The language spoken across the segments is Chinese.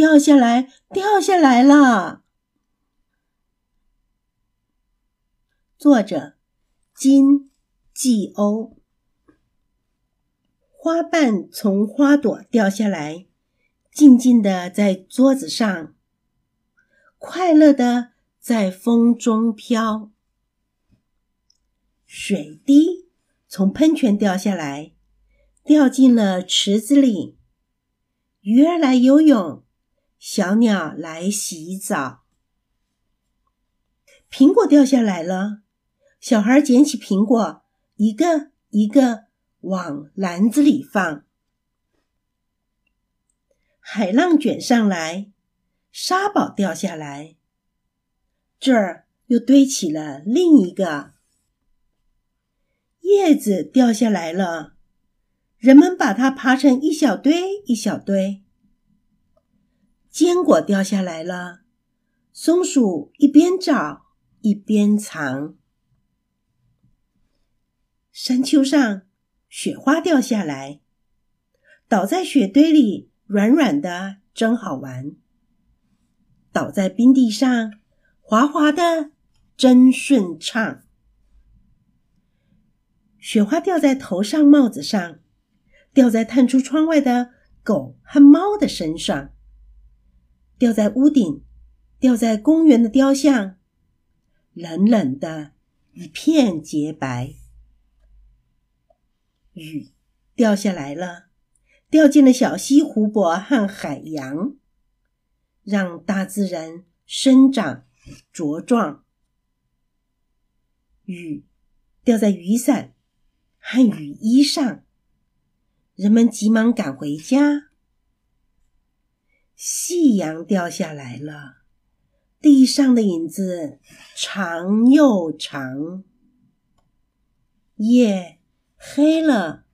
掉下来，掉下来了。作者金季欧。花瓣从花朵掉下来，静静的在桌子上，快乐的在风中飘。水滴从喷泉掉下来，掉进了池子里。鱼儿来游泳，小鸟来洗澡。苹果掉下来了，小孩捡起苹果，一个一个往篮子里放。海浪卷上来，沙堡掉下来，这儿又堆起了另一个。叶子掉下来了，人们把它爬成一小堆一小堆。坚果掉下来了，松鼠一边找一边藏。山丘上雪花掉下来，倒在雪堆里，软软的，真好玩。倒在冰地上，滑滑的，真顺畅。雪花掉在头上、帽子上，掉在探出窗外的狗和猫的身上，掉在屋顶，掉在公园的雕像，冷冷的一片洁白。雨掉下来了，掉进了小溪、湖泊和海洋，让大自然生长茁壮。雨掉在雨伞。和雨衣上，人们急忙赶回家。夕阳掉下来了，地上的影子长又长。夜黑了，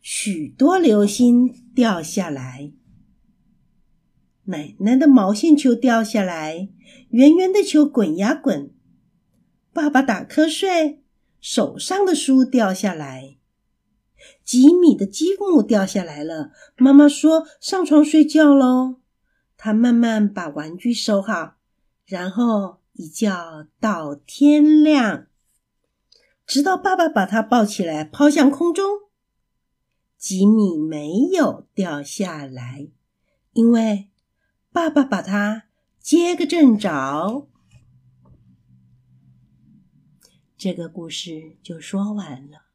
许多流星掉下来。奶奶的毛线球掉下来，圆圆的球滚呀滚。爸爸打瞌睡。手上的书掉下来，几米的积木掉下来了。妈妈说：“上床睡觉喽。”他慢慢把玩具收好，然后一觉到天亮，直到爸爸把他抱起来抛向空中。吉米没有掉下来，因为爸爸把他接个正着。这个故事就说完了。